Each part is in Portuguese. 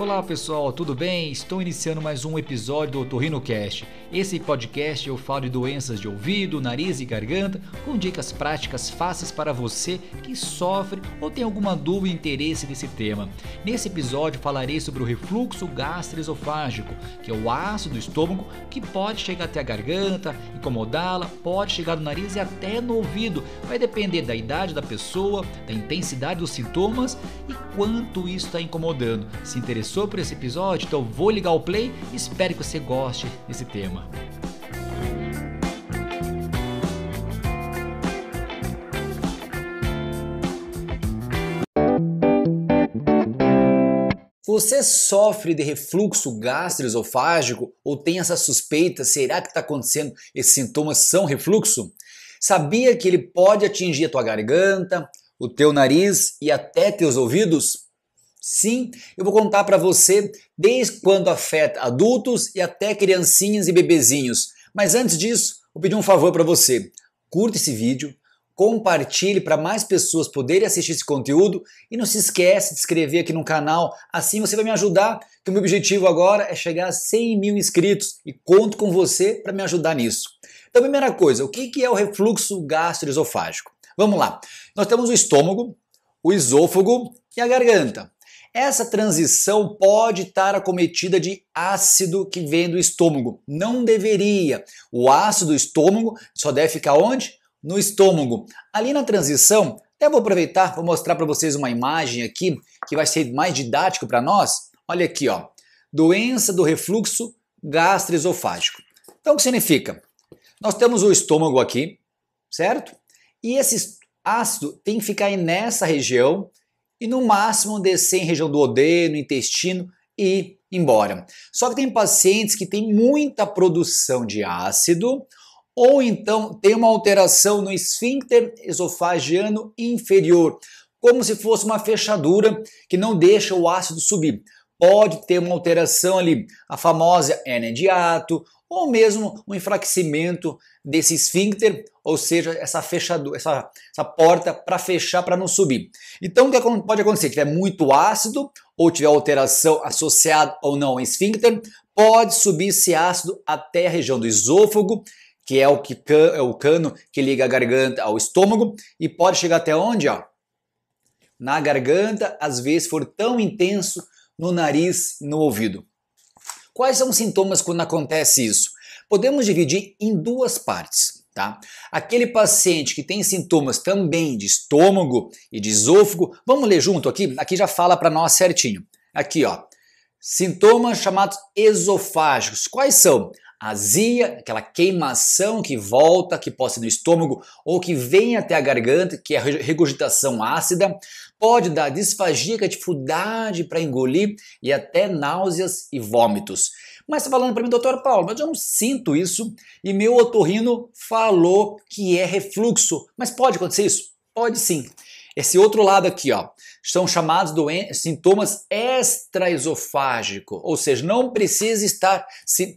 Olá pessoal, tudo bem? Estou iniciando mais um episódio do OtorrinoCast. Esse podcast eu falo de doenças de ouvido, nariz e garganta, com dicas práticas fáceis para você que sofre ou tem alguma dúvida e interesse nesse tema. Nesse episódio falarei sobre o refluxo gastroesofágico, que é o ácido do estômago que pode chegar até a garganta, incomodá-la, pode chegar no nariz e até no ouvido. Vai depender da idade da pessoa, da intensidade dos sintomas e quanto isso está incomodando. Se interessou interessou por esse episódio, então vou ligar o play e espero que você goste desse tema. Você sofre de refluxo gastroesofágico ou tem essa suspeita? Será que está acontecendo? Esses sintomas são refluxo? Sabia que ele pode atingir a tua garganta, o teu nariz e até teus ouvidos? Sim, eu vou contar para você desde quando afeta adultos e até criancinhas e bebezinhos. Mas antes disso, vou pedir um favor para você. Curta esse vídeo, compartilhe para mais pessoas poderem assistir esse conteúdo e não se esquece de inscrever aqui no canal, assim você vai me ajudar, que o meu objetivo agora é chegar a 100 mil inscritos e conto com você para me ajudar nisso. Então, primeira coisa, o que é o refluxo gastroesofágico? Vamos lá, nós temos o estômago, o esôfago e a garganta. Essa transição pode estar acometida de ácido que vem do estômago. Não deveria. O ácido do estômago só deve ficar onde? No estômago. Ali na transição, até vou aproveitar, vou mostrar para vocês uma imagem aqui que vai ser mais didático para nós. Olha aqui, ó. Doença do refluxo gastroesofágico. Então, o que significa? Nós temos o estômago aqui, certo? E esse ácido tem que ficar nessa região e no máximo descer em região do odeno, intestino e embora. Só que tem pacientes que têm muita produção de ácido ou então tem uma alteração no esfíncter esofagiano inferior, como se fosse uma fechadura que não deixa o ácido subir. Pode ter uma alteração ali, a famosa hernia de ato, ou mesmo um enfraquecimento desse esfíncter, ou seja, essa fechadura, essa, essa porta para fechar para não subir. Então o que pode acontecer? Se tiver muito ácido ou tiver alteração associada ou não ao esfíncter, pode subir esse ácido até a região do esôfago, que é o, que, é o cano que liga a garganta ao estômago, e pode chegar até onde? Ó? Na garganta, às vezes for tão intenso no nariz, no ouvido. Quais são os sintomas quando acontece isso? Podemos dividir em duas partes. Tá? Aquele paciente que tem sintomas também de estômago e de esôfago, vamos ler junto aqui? Aqui já fala para nós certinho. Aqui, ó. Sintomas chamados esofágicos. Quais são? Azia, aquela queimação que volta, que pode ser no estômago ou que vem até a garganta, que é a regurgitação ácida. Pode dar disfagia, que é dificuldade para engolir e até náuseas e vômitos. Mas está falando para mim, doutor Paulo, mas eu não sinto isso e meu otorrino falou que é refluxo. Mas pode acontecer isso? Pode sim. Esse outro lado aqui, ó, são chamados sintomas extraesofágicos, ou seja, não precisa estar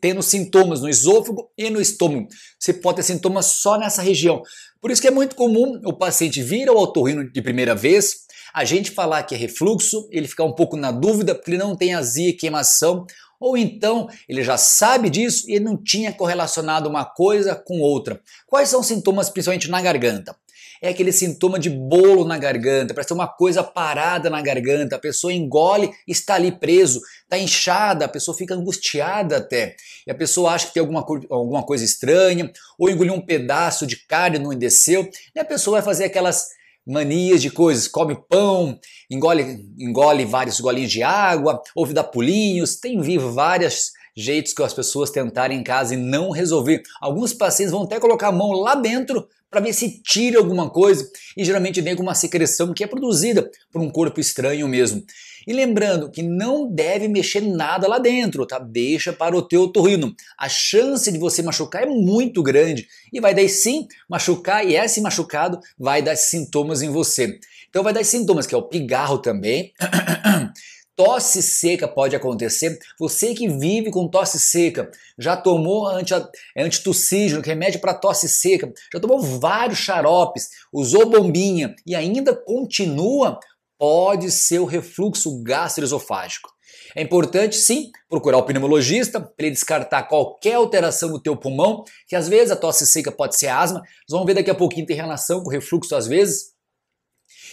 tendo sintomas no esôfago e no estômago. Você pode ter sintomas só nessa região. Por isso que é muito comum o paciente vir ao otorrino de primeira vez, a gente falar que é refluxo, ele ficar um pouco na dúvida porque ele não tem azia e queimação, ou então ele já sabe disso e ele não tinha correlacionado uma coisa com outra. Quais são os sintomas, principalmente na garganta? É aquele sintoma de bolo na garganta, parece uma coisa parada na garganta, a pessoa engole, está ali preso, está inchada, a pessoa fica angustiada até. E a pessoa acha que tem alguma, alguma coisa estranha, ou engoliu um pedaço de carne não desceu, e a pessoa vai fazer aquelas manias de coisas, come pão, engole, engole vários golinhos de água, ouve dar pulinhos, tem vivo vários jeitos que as pessoas tentarem em casa e não resolver. Alguns pacientes vão até colocar a mão lá dentro para ver se tira alguma coisa e geralmente vem com uma secreção que é produzida por um corpo estranho mesmo. E lembrando que não deve mexer nada lá dentro, tá? Deixa para o teu torrino. A chance de você machucar é muito grande e vai daí sim machucar e esse machucado vai dar sintomas em você. Então vai dar sintomas que é o pigarro também. Tosse seca pode acontecer. Você que vive com tosse seca, já tomou anti, antitussígeno, remédio para tosse seca, já tomou vários xaropes, usou bombinha e ainda continua, pode ser o refluxo gastroesofágico. É importante, sim, procurar o pneumologista para ele descartar qualquer alteração no teu pulmão, que às vezes a tosse seca pode ser asma. Nós vamos ver daqui a pouquinho tem relação com refluxo às vezes.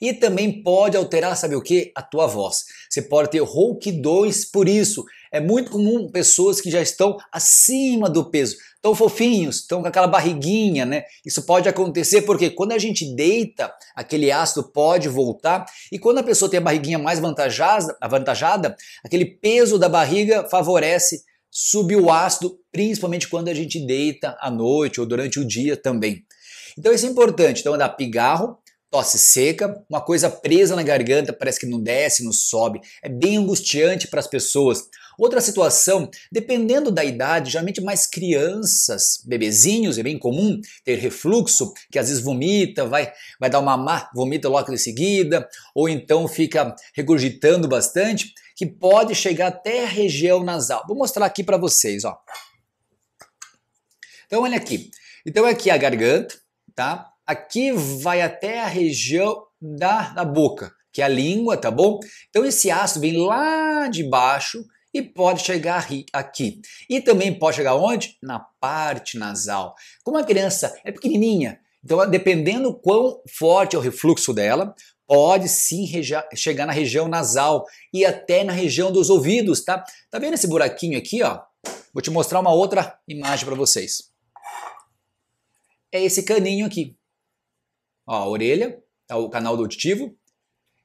E também pode alterar, sabe o que? A tua voz. Você pode ter rouquidões por isso. É muito comum pessoas que já estão acima do peso, tão fofinhos, estão com aquela barriguinha, né? Isso pode acontecer porque quando a gente deita, aquele ácido pode voltar e quando a pessoa tem a barriguinha mais avantajada, avantajada aquele peso da barriga favorece subir o ácido, principalmente quando a gente deita à noite ou durante o dia também. Então isso é importante. Então, dar pigarro, tosse seca, uma coisa presa na garganta, parece que não desce, não sobe. É bem angustiante para as pessoas. Outra situação, dependendo da idade, geralmente mais crianças, bebezinhos, é bem comum ter refluxo, que às vezes vomita, vai, vai dar uma má, vomita logo em seguida, ou então fica regurgitando bastante, que pode chegar até a região nasal. Vou mostrar aqui para vocês, ó. Então olha aqui. Então aqui a garganta, tá? Aqui vai até a região da, da boca, que é a língua, tá bom? Então esse ácido vem lá de baixo e pode chegar aqui. E também pode chegar onde? Na parte nasal. Como a criança é pequenininha, então dependendo quão forte é o refluxo dela, pode sim chegar na região nasal e até na região dos ouvidos, tá? Tá vendo esse buraquinho aqui, ó? Vou te mostrar uma outra imagem para vocês. É esse caninho aqui. Ó, a orelha, é o canal do auditivo,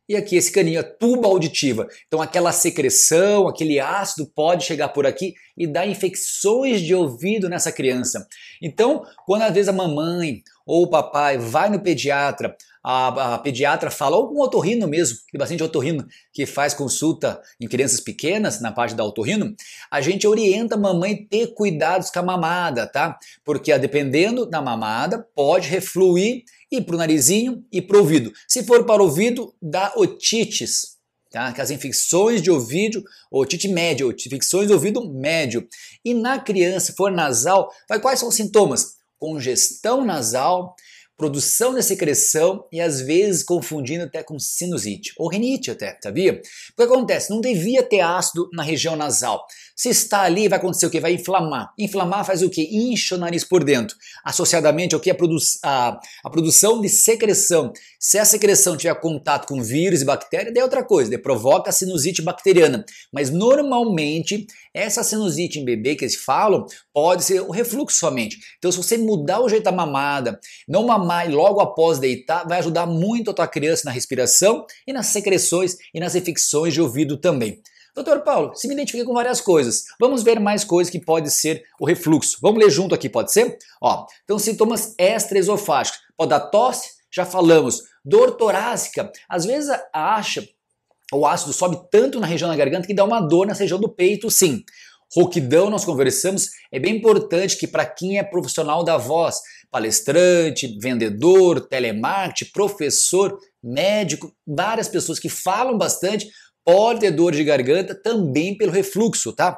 e aqui esse caninho, a tuba auditiva. Então aquela secreção, aquele ácido pode chegar por aqui e dar infecções de ouvido nessa criança. Então, quando às vezes a mamãe ou o papai vai no pediatra, a, a, pediatra fala, ou um otorrino mesmo, tem bastante otorrino que faz consulta em crianças pequenas, na parte da otorrino, a gente orienta a mamãe ter cuidados com a mamada, tá? Porque dependendo da mamada, pode refluir e para o narizinho e para o ouvido. Se for para o ouvido, dá otites, tá? Que as infecções de ouvido, otite média, infecções de ouvido médio. E na criança, se for nasal, quais são os sintomas? Congestão nasal, produção de secreção e às vezes confundindo até com sinusite ou rinite até, sabia? O que acontece? Não devia ter ácido na região nasal. Se está ali, vai acontecer o que? Vai inflamar. Inflamar faz o que? Incha o nariz por dentro. Associadamente ao que? A, produ a, a produção de secreção. Se a secreção tiver contato com vírus e bactéria, daí é outra coisa, daí provoca sinusite bacteriana. Mas normalmente, essa sinusite em bebê que eles falam pode ser o refluxo somente. Então, se você mudar o jeito da mamada, não mamar e logo após deitar, vai ajudar muito a tua criança na respiração e nas secreções e nas infecções de ouvido também. Doutor Paulo, se me identifiquei com várias coisas. Vamos ver mais coisas que pode ser o refluxo. Vamos ler junto aqui, pode ser? Ó, então sintomas extraesofágicos. Pode dar tosse, já falamos. Dor torácica, às vezes acha o ácido sobe tanto na região da garganta que dá uma dor na região do peito, sim. Rouquidão, nós conversamos, é bem importante que para quem é profissional da voz, palestrante, vendedor, telemarketing, professor, médico, várias pessoas que falam bastante, pode ter dor de garganta também pelo refluxo, tá?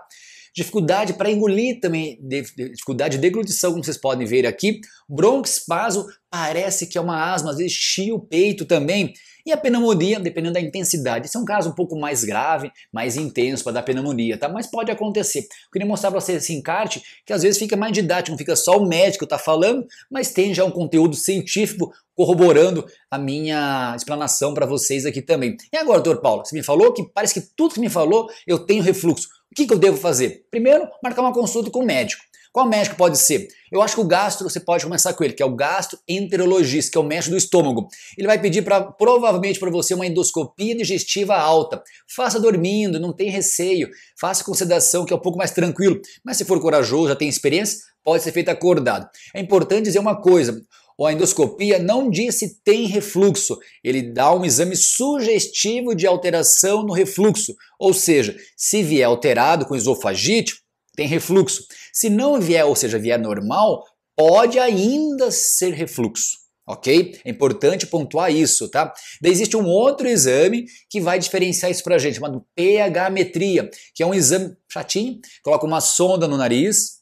Dificuldade para engolir também, dificuldade de deglutição, como vocês podem ver aqui. Broncoespasmo parece que é uma asma, às vezes chia o peito também. E a pneumonia, dependendo da intensidade. Esse é um caso um pouco mais grave, mais intenso para dar pneumonia, tá? Mas pode acontecer. Eu queria mostrar para vocês esse encarte, que às vezes fica mais didático, não fica só o médico tá falando, mas tem já um conteúdo científico corroborando a minha explanação para vocês aqui também. E agora, doutor Paulo, você me falou que parece que tudo que me falou eu tenho refluxo. Que, que eu devo fazer? Primeiro, marcar uma consulta com o médico. Qual médico pode ser? Eu acho que o gastro você pode começar com ele, que é o gastroenterologista, que é o médico do estômago. Ele vai pedir para provavelmente para você uma endoscopia digestiva alta. Faça dormindo, não tem receio. Faça com sedação, que é um pouco mais tranquilo. Mas se for corajoso, já tem experiência, pode ser feito acordado. É importante dizer uma coisa. A endoscopia não diz se tem refluxo, ele dá um exame sugestivo de alteração no refluxo, ou seja, se vier alterado com esofagite, tem refluxo. Se não vier, ou seja, vier normal, pode ainda ser refluxo. Ok? É importante pontuar isso, tá? Daí existe um outro exame que vai diferenciar isso pra gente, chamado pH-metria, que é um exame chatinho, coloca uma sonda no nariz,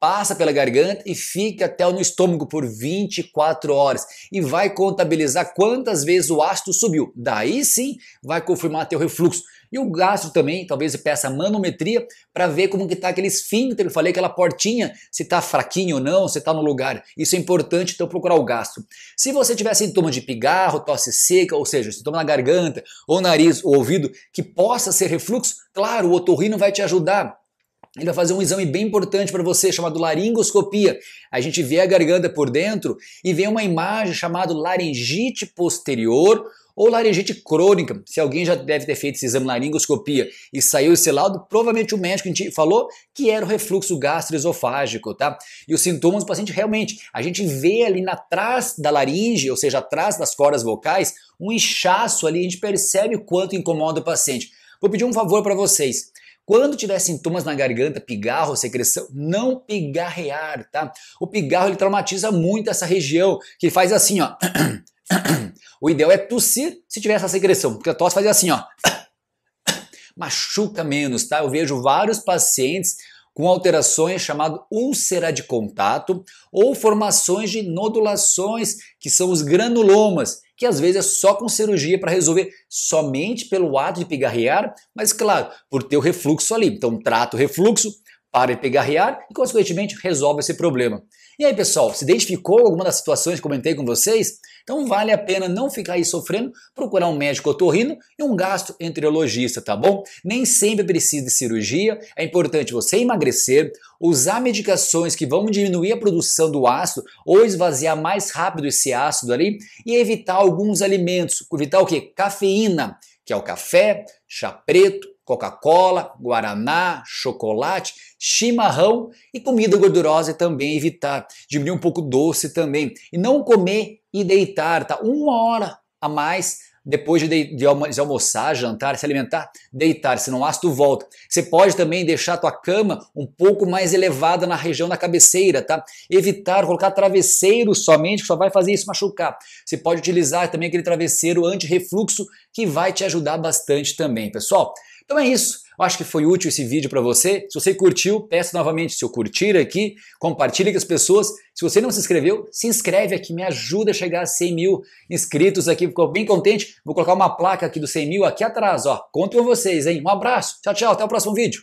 passa pela garganta e fica até no estômago por 24 horas e vai contabilizar quantas vezes o ácido subiu. Daí sim vai confirmar teu refluxo. E o gastro também, talvez peça manometria para ver como que está aquele esfíncter, eu falei aquela portinha, se está fraquinho ou não, se está no lugar. Isso é importante, então procurar o gastro. Se você tiver sintoma de pigarro, tosse seca, ou seja, sintoma na garganta, ou nariz, ou ouvido, que possa ser refluxo, claro, o otorrino vai te ajudar. Ele vai fazer um exame bem importante para você chamado laringoscopia. A gente vê a garganta por dentro e vê uma imagem chamada laringite posterior ou laringite crônica. Se alguém já deve ter feito esse exame laringoscopia e saiu esse laudo, provavelmente o médico falou que era o refluxo gastroesofágico, tá? E os sintomas do paciente realmente, a gente vê ali atrás da laringe, ou seja, atrás das cordas vocais, um inchaço ali, a gente percebe o quanto incomoda o paciente. Vou pedir um favor para vocês. Quando tiver sintomas na garganta, pigarro, secreção, não pigarrear, tá? O pigarro ele traumatiza muito essa região, que faz assim, ó. O ideal é tossir se tiver essa secreção, porque a tosse faz assim, ó. Machuca menos, tá? Eu vejo vários pacientes com alterações chamado úlcera de contato ou formações de nodulações, que são os granulomas, que às vezes é só com cirurgia para resolver somente pelo ato de pigarrear, mas claro, por ter o refluxo ali. Então trata o refluxo, para de pigarrear e consequentemente resolve esse problema. E aí, pessoal, se identificou alguma das situações que comentei com vocês? Então vale a pena não ficar aí sofrendo, procurar um médico otorrino e um gastroenterologista, tá bom? Nem sempre precisa de cirurgia, é importante você emagrecer, usar medicações que vão diminuir a produção do ácido ou esvaziar mais rápido esse ácido ali e evitar alguns alimentos, evitar o que? Cafeína, que é o café, chá preto, Coca-Cola, Guaraná, chocolate, chimarrão e comida gordurosa também evitar. Diminuir um pouco doce também. E não comer e deitar, tá? Uma hora a mais depois de, de, de, almoçar, jantar, se alimentar, deitar, se não ácido volta. Você pode também deixar a tua cama um pouco mais elevada na região da cabeceira, tá? Evitar colocar travesseiro somente, que só vai fazer isso machucar. Você pode utilizar também aquele travesseiro anti-refluxo que vai te ajudar bastante também, pessoal. Então é isso. Eu acho que foi útil esse vídeo para você. Se você curtiu, peço novamente seu curtir aqui, compartilhe com as pessoas. Se você não se inscreveu, se inscreve aqui, me ajuda a chegar a 100 mil inscritos aqui. Ficou bem contente. Vou colocar uma placa aqui do 100 mil aqui atrás, ó. Conto com vocês, hein? Um abraço. Tchau, tchau. Até o próximo vídeo.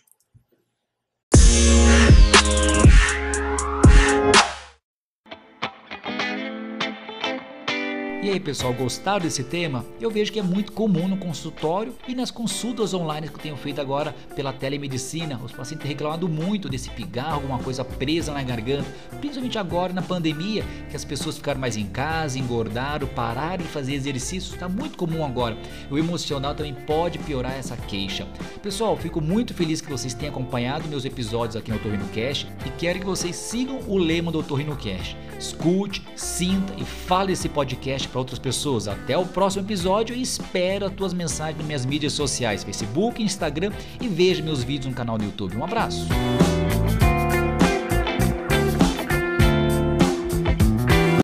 E aí pessoal, gostaram desse tema? Eu vejo que é muito comum no consultório e nas consultas online que eu tenho feito agora pela telemedicina. Os pacientes têm reclamado muito desse pigarro, alguma coisa presa na garganta, principalmente agora na pandemia, que as pessoas ficaram mais em casa, engordaram, pararam de fazer exercício, está muito comum agora. O emocional também pode piorar essa queixa. Pessoal, fico muito feliz que vocês tenham acompanhado meus episódios aqui no Otorrino Cash e quero que vocês sigam o lema do Otorrino Cash. Escute, sinta e fale esse podcast para outras pessoas. Até o próximo episódio e espero as tuas mensagens nas minhas mídias sociais, Facebook, Instagram e veja meus vídeos no canal do YouTube. Um abraço!